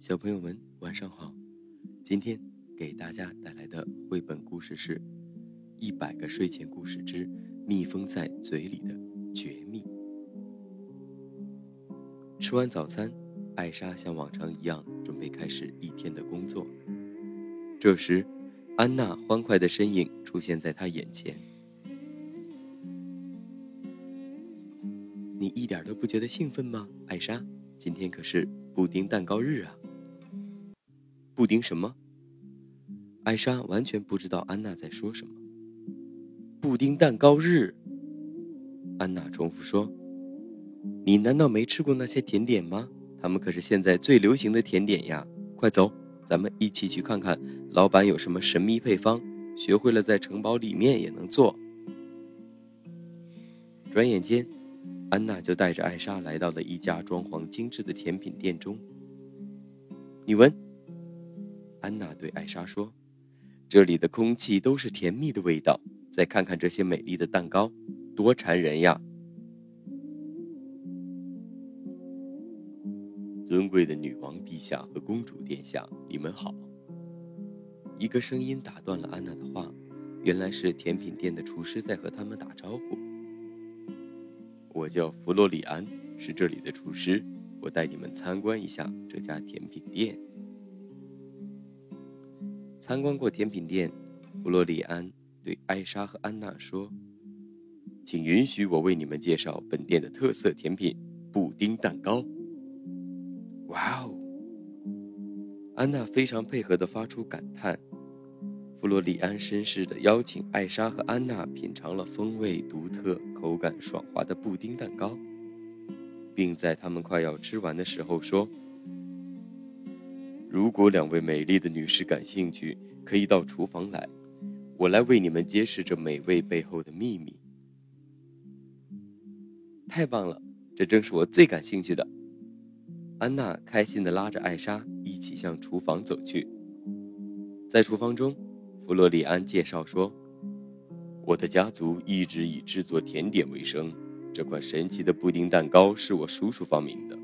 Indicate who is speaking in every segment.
Speaker 1: 小朋友们，晚上好！今天给大家带来的绘本故事是《一百个睡前故事之蜜蜂在嘴里的绝密》。吃完早餐，艾莎像往常一样准备开始一天的工作。这时，安娜欢快的身影出现在她眼前。你一点都不觉得兴奋吗，艾莎？今天可是布丁蛋糕日啊！布丁什么？艾莎完全不知道安娜在说什么。布丁蛋糕日，安娜重复说：“你难道没吃过那些甜点吗？它们可是现在最流行的甜点呀！快走，咱们一起去看看老板有什么神秘配方，学会了在城堡里面也能做。”转眼间，安娜就带着艾莎来到了一家装潢精致的甜品店中。你闻。安娜对艾莎说：“这里的空气都是甜蜜的味道，再看看这些美丽的蛋糕，多馋人呀！”尊贵的女王陛下和公主殿下，你们好。一个声音打断了安娜的话，原来是甜品店的厨师在和他们打招呼。我叫弗洛里安，是这里的厨师，我带你们参观一下这家甜品店。参观过甜品店，弗洛里安对艾莎和安娜说：“请允许我为你们介绍本店的特色甜品——布丁蛋糕。”哇哦！安娜非常配合地发出感叹。弗洛里安绅士地邀请艾莎和安娜品尝了风味独特、口感爽滑的布丁蛋糕，并在他们快要吃完的时候说。如果两位美丽的女士感兴趣，可以到厨房来，我来为你们揭示这美味背后的秘密。太棒了，这正是我最感兴趣的。安娜开心地拉着艾莎一起向厨房走去。在厨房中，弗洛里安介绍说：“我的家族一直以制作甜点为生，这款神奇的布丁蛋糕是我叔叔发明的。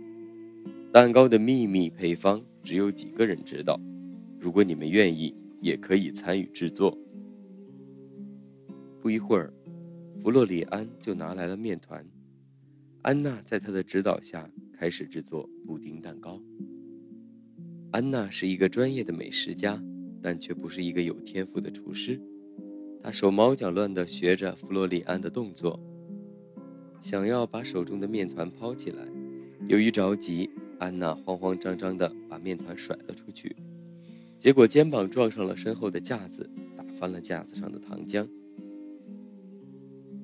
Speaker 1: 蛋糕的秘密配方。”只有几个人知道。如果你们愿意，也可以参与制作。不一会儿，弗洛里安就拿来了面团。安娜在他的指导下开始制作布丁蛋糕。安娜是一个专业的美食家，但却不是一个有天赋的厨师。她手忙脚乱地学着弗洛里安的动作，想要把手中的面团抛起来。由于着急。安娜慌慌张张地把面团甩了出去，结果肩膀撞上了身后的架子，打翻了架子上的糖浆。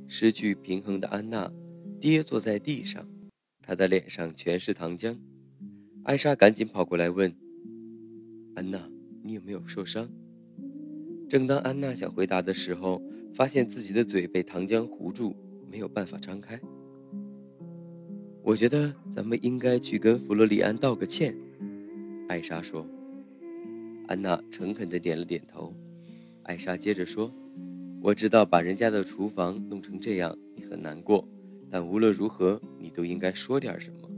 Speaker 1: 失去平衡的安娜跌坐在地上，她的脸上全是糖浆。艾莎赶紧跑过来问：“安娜，你有没有受伤？”正当安娜想回答的时候，发现自己的嘴被糖浆糊住，没有办法张开。我觉得咱们应该去跟弗洛里安道个歉，艾莎说。安娜诚恳地点了点头。艾莎接着说：“我知道把人家的厨房弄成这样，你很难过，但无论如何，你都应该说点什么。”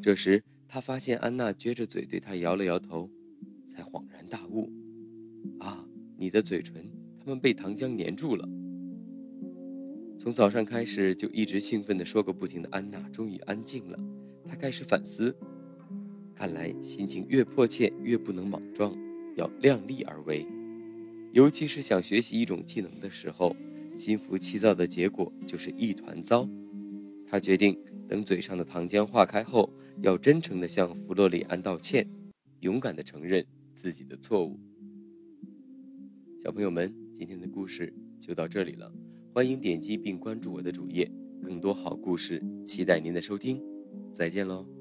Speaker 1: 这时，他发现安娜撅着嘴对他摇了摇头，才恍然大悟：“啊，你的嘴唇，他们被糖浆粘住了。”从早上开始就一直兴奋地说个不停的安娜终于安静了，她开始反思。看来心情越迫切越不能莽撞，要量力而为。尤其是想学习一种技能的时候，心浮气躁的结果就是一团糟。她决定等嘴上的糖浆化开后，要真诚地向弗洛里安道歉，勇敢地承认自己的错误。小朋友们，今天的故事就到这里了。欢迎点击并关注我的主页，更多好故事，期待您的收听。再见喽。